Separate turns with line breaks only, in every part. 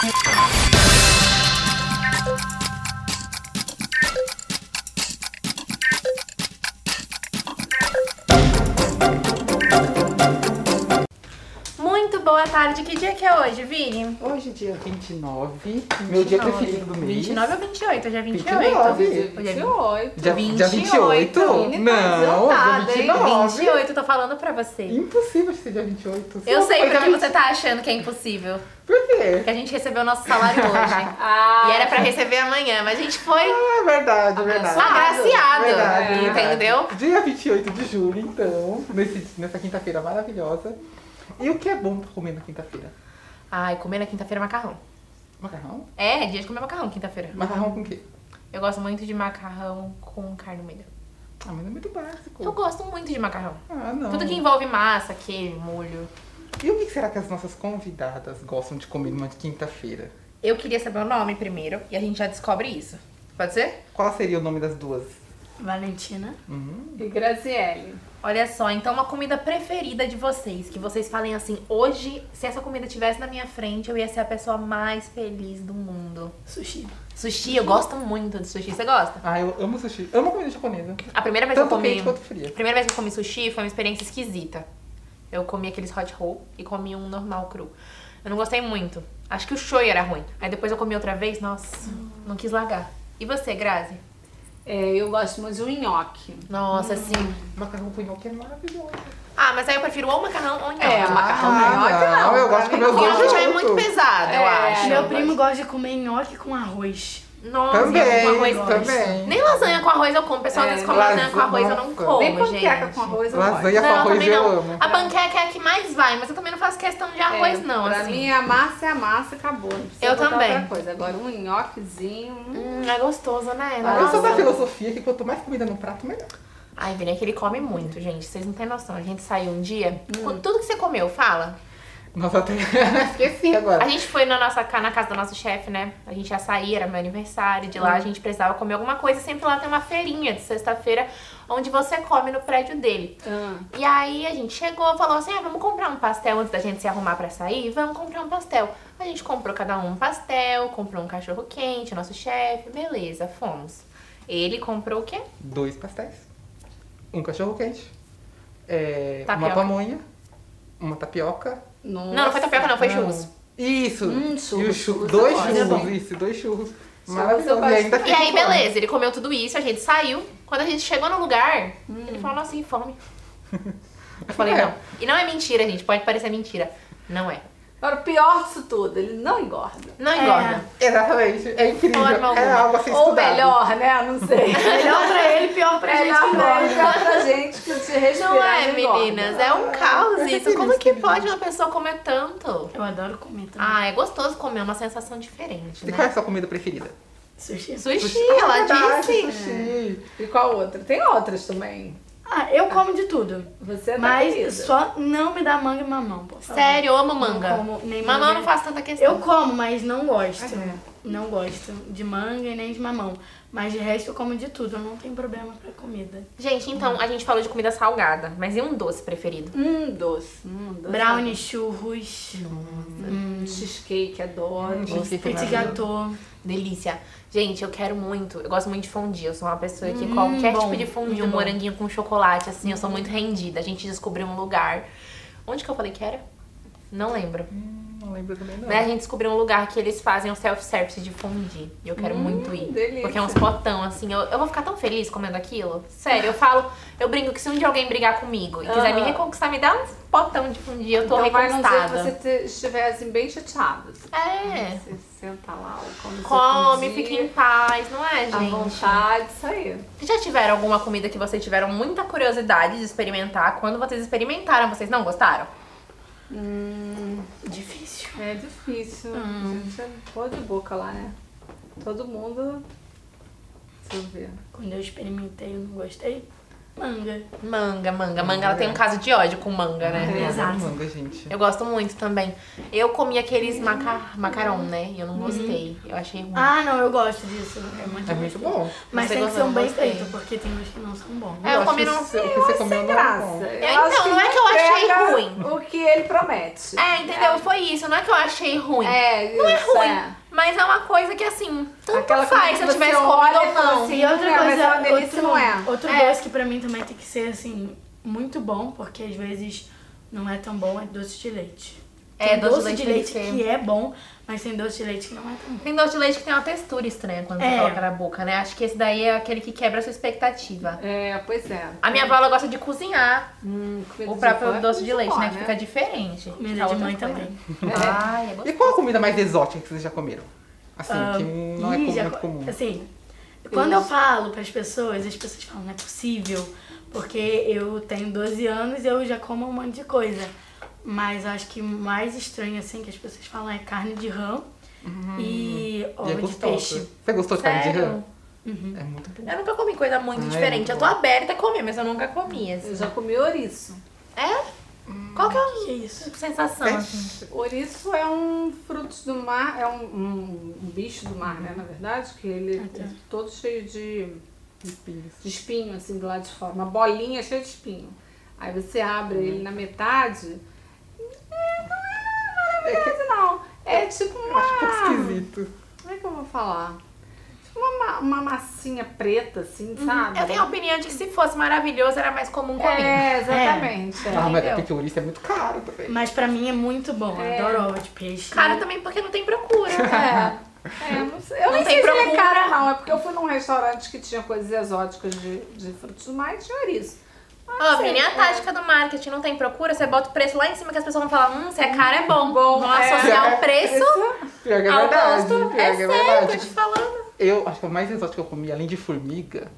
Thank you. Tarde. Que dia que é hoje, Vini?
Hoje, dia 29, meu dia preferido do mês.
29 ou 28? Hoje é 28.
29.
Hoje é
28.
Dia, dia 28?
28?
Menina, tá
Não,
adiantada,
dia
hein?
29.
28, tô falando pra você.
Impossível ser dia 28.
Eu sei
dia
porque
20.
você tá achando que é impossível.
Por quê?
Porque a gente recebeu o nosso salário hoje.
Ah,
e era pra receber amanhã, mas a gente foi
Ah, é verdade, é verdade.
agraciado.
Verdade,
entendeu?
verdade. Dia 28 de julho, então, nesse, nessa quinta-feira maravilhosa. E o que é bom pra comer na quinta-feira?
Ai, comer na quinta-feira macarrão.
Macarrão?
É, é dia de comer macarrão quinta-feira.
Macarrão com o quê?
Eu gosto muito de macarrão com carne moída.
Ah, mas é muito básico.
Eu gosto muito de macarrão.
Ah, não.
Tudo que envolve massa, queijo, molho.
E o que será que as nossas convidadas gostam de comer numa quinta-feira?
Eu queria saber o nome primeiro e a gente já descobre isso. Pode ser?
Qual seria o nome das duas?
Valentina.
Uhum.
e Graziele.
Olha só, então uma comida preferida de vocês, que vocês falem assim, hoje, se essa comida estivesse na minha frente, eu ia ser a pessoa mais feliz do mundo.
Sushi.
Sushi, eu gosto muito de sushi. Você gosta?
Ah, eu amo sushi. Amo comida japonesa.
A primeira vez
Tanto
que eu comi.
quente quanto fria.
A primeira vez que eu comi sushi foi uma experiência esquisita. Eu comi aqueles hot roll e comi um normal cru. Eu não gostei muito. Acho que o shoyu era ruim. Aí depois eu comi outra vez, nossa, não quis largar. E você, Grazi?
É, eu gosto muito de um nhoque.
Nossa, assim.
Macarrão com nhoque é maravilhoso.
Ah, mas aí eu prefiro ou macarrão ou nhoque.
É, macarrão
Ah,
com nhoque
não,
não.
eu gosto de comer os dois
Nhoque já é muito pesado, eu
É.
acho.
Meu primo gosta de comer nhoque com arroz.
Nossa,
Também,
com arroz.
também.
Nem lasanha com arroz eu como. O pessoal às
É,
vezes come lasanha com arroz, eu não
nossa.
como,
Nem panqueca
gente.
com arroz eu
Lasanha com
Não,
arroz
também
eu
não.
amo.
A panqueca é a que mais vai, mas eu também não faço questão de arroz,
É,
não,
Pra
assim.
mim, a massa é a massa, acabou.
Eu também.
outra Coisa. Agora, um nhoquezinho... hum.
Hum, é gostoso, né?
Ah,
Eu sou da
Nossa.
filosofia que quanto mais comida no prato, melhor.
Ai, Vini, é que ele come muito, gente. Vocês não têm noção. A gente saiu um dia.
Hum.
com Tudo que você comeu, fala.
Nossa, até esqueci agora.
A gente foi na nossa na casa do nosso chefe, né? A gente ia sair, era meu aniversário. De lá
Hum.
a gente precisava comer alguma coisa. Sempre lá tem uma feirinha de sexta-feira onde você come no prédio dele.
Ah,
E aí a gente chegou e falou assim: ah, vamos comprar um pastel antes da gente se arrumar pra sair? Vamos comprar um pastel. A gente comprou cada um um pastel, comprou um cachorro quente, nosso chefe, beleza, fomos. Ele comprou o quê?
Dois pastéis. Um cachorro quente. É, uma pamonha. Uma tapioca.
Nossa.
Não, não foi tapioca, não, foi
Não.
churros.
Isso.
Hum,
e o
churros,
chu-
churros
dois churros,
É
isso, dois churros. Maravilhoso. E
E aí, beleza, ele comeu tudo isso, a gente saiu. Quando a gente chegou no lugar, ele falou, nossa, que fome. Eu falei,
É.
não. E não é mentira, gente, pode parecer mentira. Não é.
Agora, o pior disso tudo, ele não engorda.
Não
É.
engorda.
Exatamente. É incrível.
Forma
É algo a ser
Ou
estudado.
melhor, né? Não sei.
Melhor pra ele, pior pra gente.
Melhor pra ele,
engorda.
pior pra gente que se respirar
Não é,
engorda.
meninas? É um caos
é
isso. Como que pode uma pessoa comer tanto?
Eu adoro comer também.
Ah, é gostoso comer, é uma sensação diferente,
E
né?
qual é a sua comida preferida?
Sushi.
Sushi,
Ah,
ela
verdade,
disse.
Sushi.
E qual outra? Tem outras também.
Ah, eu como de tudo.
Você é
Mas
querida.
só não me dá manga e mamão, por favor.
Sério, eu amo manga.
Não como nem
Mamão eu não faço tanta questão.
Eu como, mas não gosto.
É.
Não gosto de manga e nem de mamão. Mas de resto eu como de tudo. Eu não tenho problema pra comida.
Gente, então, a gente falou de comida salgada, mas e um doce preferido?
Hum, doce. Hum, doce.
Brownie, churros,
Hum, cheesecake, adoro.
Hum, cheesecake é
petit gâteau.
Delícia. Gente, eu quero muito. Eu gosto muito de fondue. Eu sou uma pessoa que
Hum,
qualquer
bom,
tipo de fondue, um moranguinho com chocolate, assim, eu sou muito rendida. A gente descobriu um lugar. Onde que eu falei que era? Não lembro.
Não lembro também, não.
Mas a gente descobriu um lugar que eles fazem o self-service de fondue. E eu quero muito ir.
delícia.
Porque é uns potão, assim. Eu, eu vou ficar tão feliz comendo aquilo. Sério, eu falo, eu brinco que se um dia alguém brigar comigo e quiser me
Aham.
reconquistar, me dá uns potão de fondue. Eu tô
então vai num dia que
reconquistada.
você estiver assim, bem chateado.
É.
Você senta lá, come
Come, fica em paz, não é,
à
gente?
vontade, isso aí.
Vocês já tiveram alguma comida que vocês tiveram muita curiosidade de experimentar? Quando vocês experimentaram, vocês não gostaram?
Hum,
Difícil.
é difícil.
Hum.
A gente é de boca lá, né? Todo mundo. Deixa eu ver.
Quando eu experimentei, eu não gostei. Manga.
Manga, manga. Manga, ela tem um caso de ódio com manga, né?
Eu
Exato.
manga, gente.
Eu gosto muito também. Eu comi aqueles maca... macarrão, né? E eu não gostei. Eu achei ruim.
Ah, não, eu gosto disso. É muito,
É muito bom.
Mas
Você
tem que ser um bem
Gostei.
feito, porque tem uns que não são bons.
É, eu
acho
comi
que
num-
o que você comeu
Sem
não é
graça.
bom.
Eu
É,
acho
então, não é que eu achei
entrega
ruim.
O que ele promete.
É, entendeu? Foi isso. Não é que eu achei ruim.
É,
Não é
isso,
ruim.
é.
Mas é uma coisa que, assim, tanto
Aquela
faz se eu
você
tivesse
olha
comido
e
ou não.
assim,
E outra
Não, mas
coisa,
é uma delícia,
outro,
não é?
outro
É.
doce que pra mim também tem que ser, assim, muito bom, porque às vezes não é tão bom, é doce de leite.
É,
Tem
doce de
doce de
leite
leite
tem que
é bom, mas tem doce de leite que não é tão bom.
Tem doce de leite que tem uma textura estranha quando você
É.
coloca na boca, né? Acho que esse daí é aquele que quebra a sua expectativa.
É, pois é.
A minha avó, ela gosta de cozinhar
Hum,
o
de
próprio
é
doce de leite,
boa,
né? Que fica diferente.
Comida de mãe
coisa.
também.
Ai, é
E qual a comida mais exótica que vocês já comeram? Assim,
Ah,
que não é
já-
muito comum.
Assim, quando eu falo pras pessoas, as pessoas falam, não é possível, porque eu tenho 12 anos e eu já como um monte de coisa. Mas eu acho que o mais estranho, assim, que as pessoas falam é carne de rã e
E é
ovo de peixe.
Você gostou de carne de
Sério?
rã?
Uhum.
É muito bom.
Eu nunca comi coisa muito
Ai,
diferente.
é
Eu
muito
tô aberta a comer, mas eu nunca comi.
Eu
Assim.
já comi ouriço.
É? Qual que é
Que isso?
a sensação?
É.
assim?
Ouriço é um fruto do mar, é um, um- um bicho do mar, né? Na verdade, que ele
Ah, tá.
é todo cheio de,
Espinhos.
de espinho, assim, do lado de fora. Uma bolinha cheia de espinho. Aí você abre ele na metade. É, não é. É tipo uma.
Acho um pouco esquisito.
Como é que eu vou falar? Tipo uma, ma- uma massinha preta, assim, sabe?
Eu tenho a opinião de que se fosse maravilhoso, era mais comum comer.
É, exatamente. é.
Ah, mas é
Entendeu?
porque o é muito caro também.
Mas pra mim é muito bom, eu
É.
adoro ovo de peixe.
Caro também porque não tem procura.
É. É, eu não sei, eu
Não
nem sei se é
procura.
caro, não. É porque eu fui num restaurante que tinha coisas exóticas de, de frutos do mar e tinha ouriço.
Ó,
sei,
Vini, a
é.
tática do marketing não tem procura, você bota o preço lá em cima que as pessoas vão falar, hum, se é caro é bom.
Bom,
Vão
é.
associar o preço
Pior que é
ao
verdade.
gosto.
Pior
É
que é
sério, tô te falando.
Eu acho que o mais exótico que eu comi, além de formiga,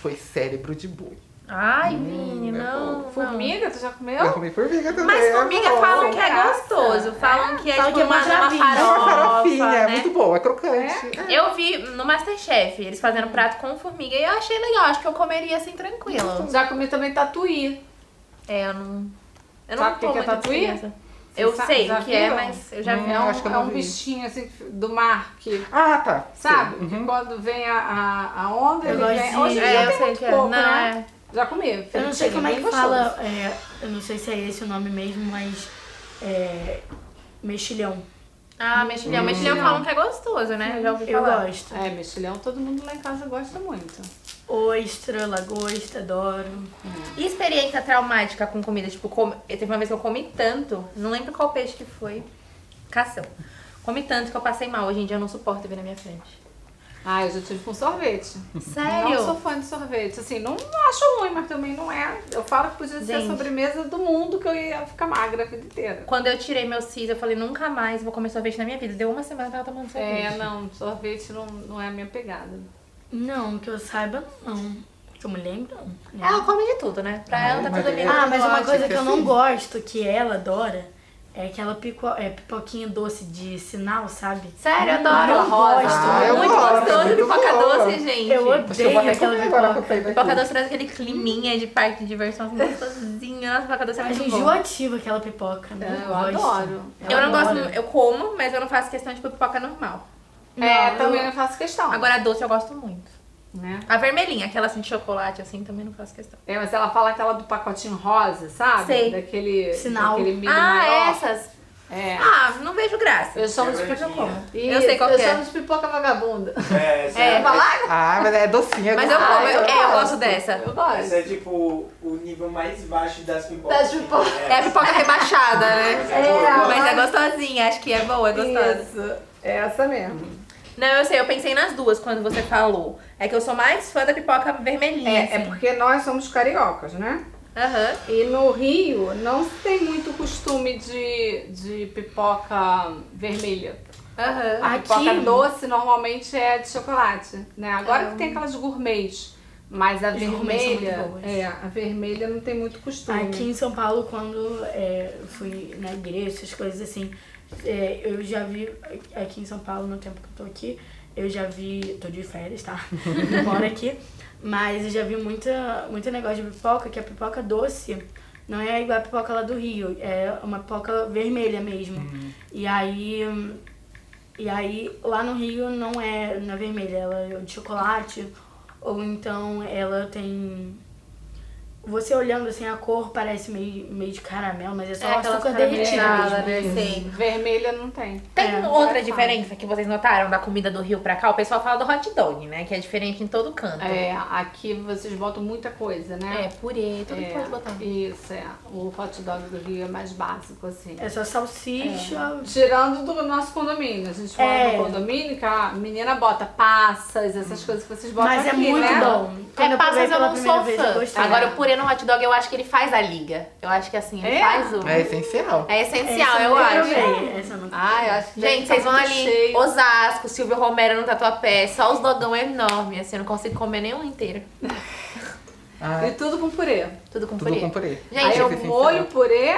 foi cérebro de boi.
Ai, Vini,
é
não.
Formiga, tu já comeu?
Eu comi formiga também.
Mas
é
formiga
bom.
falam que é gostoso. Falam que é
Falam
tipo
que é
uma, uma
maravilha.
É uma farofinha,
farofa,
é
né?
muito bom, é crocante. É.
Eu vi no Masterchef, eles fazendo prato com formiga e eu achei legal. Acho que eu comeria assim tranquilo.
Já comi também tatuí.
É, eu não. Eu não
Sabe o que é tatuí?
Eu
Você
sei o que é, mas eu já vi.
Hum,
É um,
acho que eu
é um
vi.
bichinho assim do mar que.
Ah, tá.
Sabe?
Uhum.
quando vem a, a, a onda,
Eu
ele vem.
de-
Hoje em
É, eu sei que é.
pouco,
Não,
né?
é.
Já comi.
Eu não sei
Chega
como é que
gostoso.
fala, é, eu não sei se é esse o nome mesmo, mas é, mexilhão.
Ah, mexilhão. Mexilhão falam que é gostoso, né? Eu já ouvi
Eu
falar.
gosto.
É, mexilhão todo mundo lá em casa gosta muito.
Ostra, lagosta, adoro.
E experiência traumática com comida? Tipo, com... teve uma vez que eu comi tanto, não lembro qual peixe que foi. Cação. Comi tanto que eu passei mal. Hoje em dia eu não suporto ver na minha frente.
Ah, eu já tive com sorvete.
Sério?
Não sou fã de sorvete. Assim, não acho ruim, mas também não é. Eu falo que podia ser a sobremesa do mundo que eu ia ficar magra a vida inteira.
Quando eu tirei meu cis, eu falei, nunca mais vou comer sorvete na minha vida. Deu uma semana que eu tava tomando sorvete.
É, não, sorvete não, não é a minha pegada.
Não, que eu saiba, não. Que eu me lembro, não.
Ela come de tudo, né? Pra
Ah,
ela tá tudo
é-
bem.
Ah, mas uma coisa
que
que eu não
assim-
gosto, que ela adora, é aquela pico, é, pipoquinha doce de sinal, sabe?
Sério, eu
Não
adoro.
gosto.
Ah, eu
muito
gosto,
gostoso
muito
pipoca
boa.
doce, gente.
Eu
eu
odeio
até
aquela pipoca.
Pipoca doce traz aquele climinha de parque de diversão assim, gostosinho. Nossa, pipoca doce é muito
enjoativa aquela pipoca. Não
eu
gosto.
adoro.
Eu não gosto,
adoro.
eu como, mas eu não faço questão de pipoca normal.
é,
Não,
também
eu-
não faço questão.
Agora a doce eu gosto muito.
Né?
A vermelhinha, aquela assim de chocolate, assim, também não faço questão.
É, mas ela fala aquela do pacotinho rosa, sabe?
Sei.
Daquele,
Sinal.
daquele milho
ah,
maior.
essas?
É.
Ah, não vejo graça.
Eu chamo de
Mas eu como. Eu sei qual
eu
que é.
chamo de pipoca vagabunda.
É, essa
É.
é,
Ah, mas é docinha.
Mas eu como, eu, é, eu gosto dessa.
Eu gosto.
essa é tipo o nível mais baixo das pipocas.
Das pipocas.
É a pipoca rebaixada, né?
Mas é eu gosto.
Mas é gostosinha, acho que é boa, é gostosa.
Isso, é essa mesmo.
Não, eu sei, eu pensei nas duas quando você falou. É que eu sou mais fã da pipoca vermelhinha.
É, é
assim.
porque nós somos cariocas, né?
Aham.
E no Rio não se tem muito costume de, de pipoca vermelha.
Aham.
A
Aqui-
pipoca doce normalmente é de chocolate, né? Agora
Ah.
que tem aquelas gourmets. Mas a vermelha, é, a vermelha não tem muito costume.
Aqui em São Paulo, quando é, eu fui na igreja, essas coisas assim, é, eu já vi aqui em São Paulo, no tempo que eu tô aqui, eu já vi. tô de férias, tá? Não moro aqui. Mas eu já vi muita, muito negócio de pipoca, que a pipoca doce não é igual a pipoca lá do Rio, é uma pipoca vermelha mesmo. E aí. E aí lá no Rio não é na vermelha, ela é de chocolate, ou então ela tem. Você olhando assim, a cor parece meio, meio de caramelo, mas é só
É,
açúcar derretido mesmo.
né? Sim.
Vermelha não tem.
Tem
É.
outra diferença que vocês notaram da comida do Rio pra cá? O pessoal fala do hot dog, né? Que é diferente em todo canto.
É, aqui vocês botam muita coisa, né?
É, purê, tudo
É,
pode botar.
Isso, é. O hot dog do Rio é mais básico, assim.
É só salsicha.
Tirando do nosso condomínio. A gente mora
É.
no condomínio que a menina bota passas, essas coisas que vocês botam
Mas é
aqui,
muito
né?
bom. Quando
É,
eu
passas eu
pela
não sou
eu
fã. Agora, o purê no hot dog eu acho que ele faz a liga. Eu acho que assim, ele
É?
faz o...
É essencial.
É essencial,
Essa
eu acho.
provei, Essa eu
Ah, eu acho que
Gente,
tá
vocês vão ali,
cheio.
Osasco, Silvio Romero no Tatuapé, só os dogão enormes, assim, eu não consigo comer nenhum inteiro.
Ah,
E tudo com purê.
Tudo com
tudo
purê.
com purê.
Gente,
Aí eu
é essencial.
molho purê.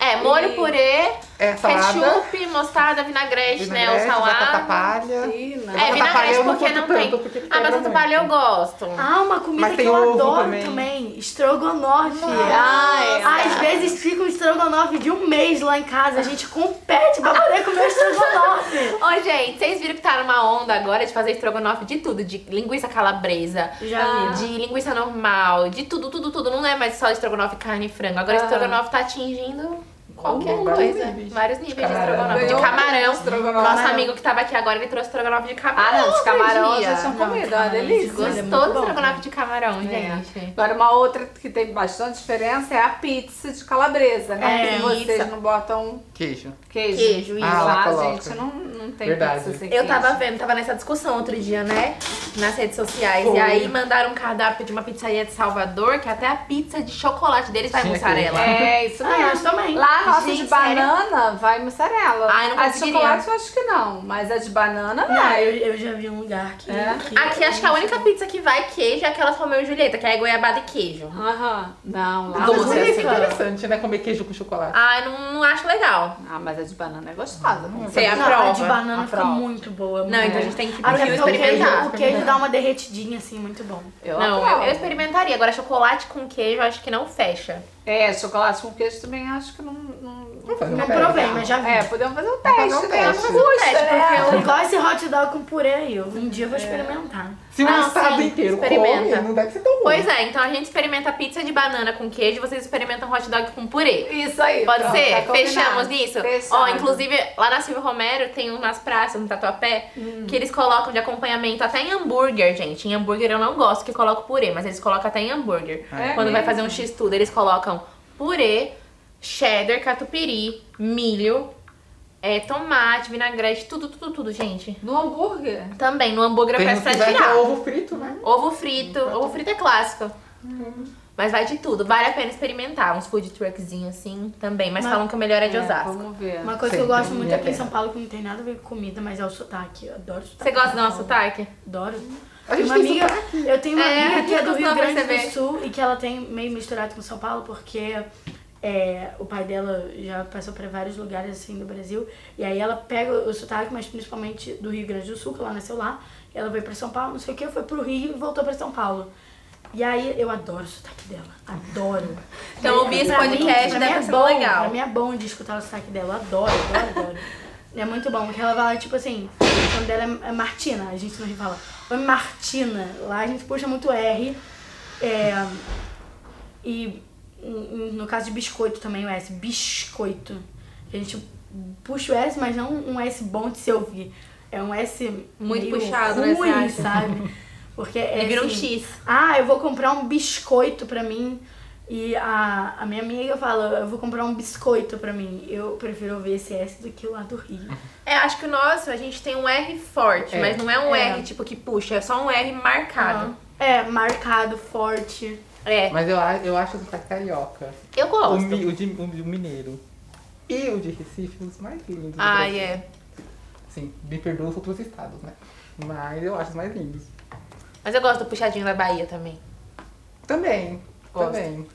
É, molho,
E-
purê,
É salada,
ketchup, mostarda, vinagrete, né,
vinagrete, batata
salada.
palha.
Ih, não.
É,
Batata palha
vinagrete porque não tem.
tanto, porque
Ah, batata eu gosto.
Ah, uma comida
Mas
que
tem
eu
ovo
adoro
também.
também. Estrogonofe.
Ah, é.
Às vezes fica um estrogonofe de um mês lá em casa. A gente compete pra poder comer o estrogonofe.
Ô, gente, vocês viram que tá numa onda agora de fazer estrogonofe de tudo, de linguiça calabresa,
Já vi.
de linguiça normal, de tudo, tudo, tudo. Não é mais só estrogonofe carne e frango. Agora
Ah.
estrogonofe tá atingindo qualquer
vários
coisa.
níveis.
Vários níveis de
Camarão.
estrogonofe. De camarão.
estrogonofe.
Nosso amigo que tava aqui agora, ele trouxe estrogonofe de camarão.
Ah, não, de camarão já tinham
Não,
comido, é uma delícia.
Olha, é
estrogonofe de camarão,
É.
gente.
Agora, uma outra que tem bastante diferença é a pizza de calabresa, né?
É,
que vocês
pizza.
não botam
Queijo.
queijo.
Queijo, isso.
Ah, lá
lá,
coloca.
gente, não, não tem
Verdade.
pizza sem
Eu
queijo.
tava vendo, tava nessa discussão outro dia, né? Nas redes sociais.
Foi.
E aí mandaram um cardápio de uma pizzaria de Salvador, que até a pizza de chocolate deles vai mussarela.
É, isso
Ah,
mesmo.
nós também.
Lá a nossa
Gente,
de banana vai mussarela.
Ai, não
a de chocolate eu acho que não, mas a de banana
Não,
vai.
eu, eu já vi um lugar que.
É?
que-
Aqui acho que a única pizza que vai queijo é aquela Romeu e Julieta, que é goiabada e queijo.
Aham. Não, lá
Ah,
Doce,
Isso é
assim.
interessante, né? Comer queijo com chocolate.
Ai, não, não acho legal.
Ah, mas a de banana é gostosa.
Você
Não,
aprova.
a de banana fica
Aprova.
muito boa.
Não, então a gente tem que ir pro Rio experimentar.
o queijo dá uma derretidinha assim, muito bom.
Eu
Não, eu, eu experimentaria. Agora, chocolate com queijo, acho que não fecha.
É, chocolate com queijo também acho que não... não...
Fazer um
Não
teste.
provei, mas já vi.
É, podemos fazer um
fazer
teste,
um
né?
teste.
Não custa,
Teste,
né?
porque
Igual esse hot dog com purê aí. eu- Um dia eu vou experimentar.
Se o
Não,
estado
sim,
inteiro
experimenta.
come, não deve ser tão bom.
Pois é, então a gente experimenta pizza de banana com queijo, vocês experimentam hot dog com purê.
Isso aí.
Pode
pronto,
ser?
tá combinado.
Fechamos nisso?
Fechado.
Ó, inclusive, lá na Silvio Romero tem umas praças no Tatuapé
Hum.
que eles colocam de acompanhamento até em hambúrguer, gente. Em hambúrguer eu não gosto que coloca purê, mas eles colocam até em hambúrguer.
É
Quando vai
mesmo?
fazer um x-tudo, eles colocam purê, cheddar, catupiry, milho, é, tomate, vinagrete, tudo, tudo, tudo, gente.
No hambúrguer?
Também, no hambúrguer eu
Tem
pra
que ter ovo frito, né?
Ovo frito. Ovo frito é clássico. Mas vai de tudo. Vale a pena experimentar. Uns food truckzinhos assim também. Mas
Mas-
falam que o melhor é de
É,
Osasco.
Vamos ver.
Uma coisa
Sim,
que eu gosto muito aqui em. São Paulo, que não tem nada a ver com comida, mas é o sotaque. Eu adoro sotaque.
Você gosta
de
do nosso sotaque?
Adoro.
A gente
uma
tem
amiga,
sotaque.
eu tenho uma
É,
amiga que é do Rio Grande
perceber.
do Sul e que ela tem meio misturado com São Paulo porque é, o pai dela já passou para vários lugares assim do Brasil e aí ela pega o sotaque, mas principalmente do Rio Grande do Sul, que ela nasceu lá. Ela veio para São Paulo, não sei o que, foi pro Rio e voltou para São Paulo. E aí eu adoro o sotaque dela, adoro.
Então,
E-
ouvir esse podcast
pra
deve
é
ser
bom,
legal.
Pra mim é bom de escutar o sotaque dela, eu adoro, adoro, adoro. É muito bom, porque ela fala, tipo assim, o nome dela é- é Martina, a gente não fala, oi Martina, lá a gente puxa muito R, é, e no caso de biscoito também o S, biscoito, a gente puxa o S, mas não um S bom de se ouvir, é um S
Muito puxado, né,
ruim,
acha?
sabe? Porque é
Ele vira um
assim,
X.
ah, eu vou comprar um biscoito pra mim. E a, a minha amiga fala, eu vou comprar um biscoito pra mim. Eu prefiro ouvir esse S do que o lá do Rio.
É, acho que o nosso, a gente tem um R forte,
É.
mas não é um
É.
R tipo que puxa, é só um R marcado.
É, marcado, forte.
É,
Mas eu, eu acho o sotaque carioca.
eu
O,
gosto.
mi- o de, o de mineiro. E o de Recife, os mais lindos. do
Ai,
Brasil.
é.
Sim, me perdoa os outros estados, né? Mas eu acho os mais lindos.
Mas eu gosto do puxadinho da Bahia também.
Também.
Gosto.
Também.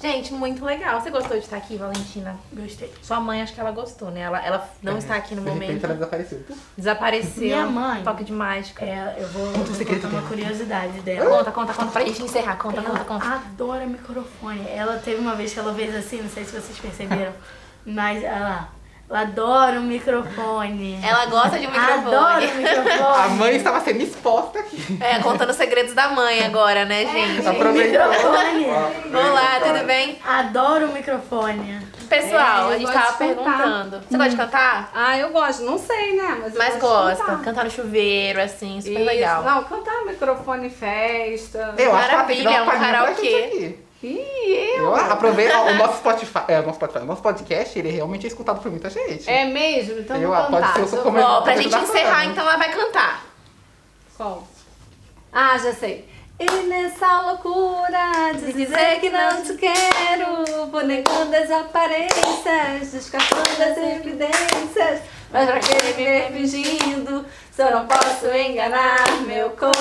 Gente, muito legal. Você gostou de estar aqui, Valentina?
Gostei.
Sua mãe, acho que ela gostou, né? Ela, ela não está aqui no
De repente
momento.
ela desapareceu.
Desapareceu.
Minha mãe.
Toque de mágica.
É, eu vou,
Conta o
vou
segredo
contar uma
dela.
curiosidade dela.
Conta, conta, conta pra gente encerrar. Conta, conta,
Ela
conta.
adora microfone. Ela teve uma vez que ela fez assim, não sei se vocês perceberam, mas ela, ela adora o microfone.
Ela gosta de um
Adora o
microfone.
A
microfone.
mãe estava sendo exposta aqui.
É, contando os segredos da mãe agora, né, gente?
Aproveitou.
Microfone.
Olá, tudo bem?
Adoro o microfone.
Pessoal,
É, eu
a gente tava perguntando. Você gosta de cantar?
Ah, eu gosto. Não sei, né? Mas, eu
Mas gosta.
cantar.
Cantar no chuveiro, assim, super
Isso.
legal.
Não, cantar no microfone festa.
Eu acho que
Maravilha,
uma
um
pra
karaokê.
Ih, eu.
Eu aproveito o nosso Spotify, é, o nosso Spotify, o nosso podcast, ele realmente é escutado por muita gente.
É mesmo? Então
Eu,
vou
ah, pode
cantar.
ser o comentário.
Ó, pra gente encerrar,
falando.
então ela vai cantar.
Qual? Ah, já sei. E nessa loucura de dizer que não te quero, vou negando as aparências, descartando as evidências. Mas pra que me ver fingindo, se eu não posso enganar meu coração?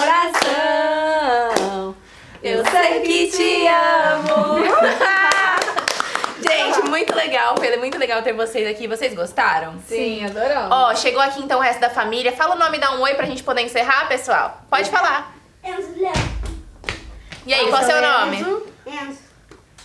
Eu sei que te amo.
Gente, muito legal, Pedro. Muito legal ter vocês aqui. Vocês gostaram?
Sim, adoramos.
Ó, chegou aqui então o resto da família. Fala o nome e dá um oi pra gente poder encerrar, pessoal. Pode falar. E aí, qual é o seu nome?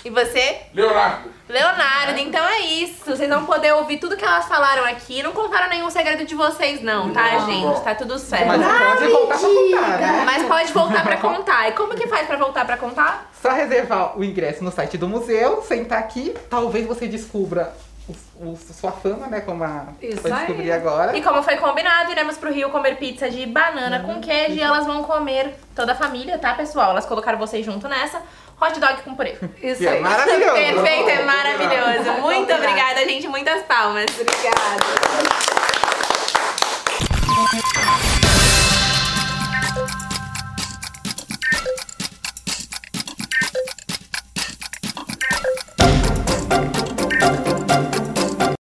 E você?
Leonardo.
Leonardo, então é isso. Vocês vão poder ouvir tudo que elas falaram aqui. Não contaram nenhum segredo de vocês, não, tá, gente? Tá tudo certo.
Mas pode voltar pra contar, né?
Mas pode voltar pra contar. E como que faz pra voltar pra contar?
Só reservar o ingresso no site do museu, sentar aqui, talvez você descubra o, o- sua fama, né? Como a
Isso aí.
descobrir agora.
E como foi combinado, iremos pro Rio comer pizza de banana com queijo e elas vão comer toda a família, tá, pessoal? Elas colocaram vocês junto nessa. Hot dog com purê.
Isso
Que é
aí.
maravilhoso.
Perfeito, é maravilhoso. Muito obrigada, gente. Muitas palmas.
Obrigada.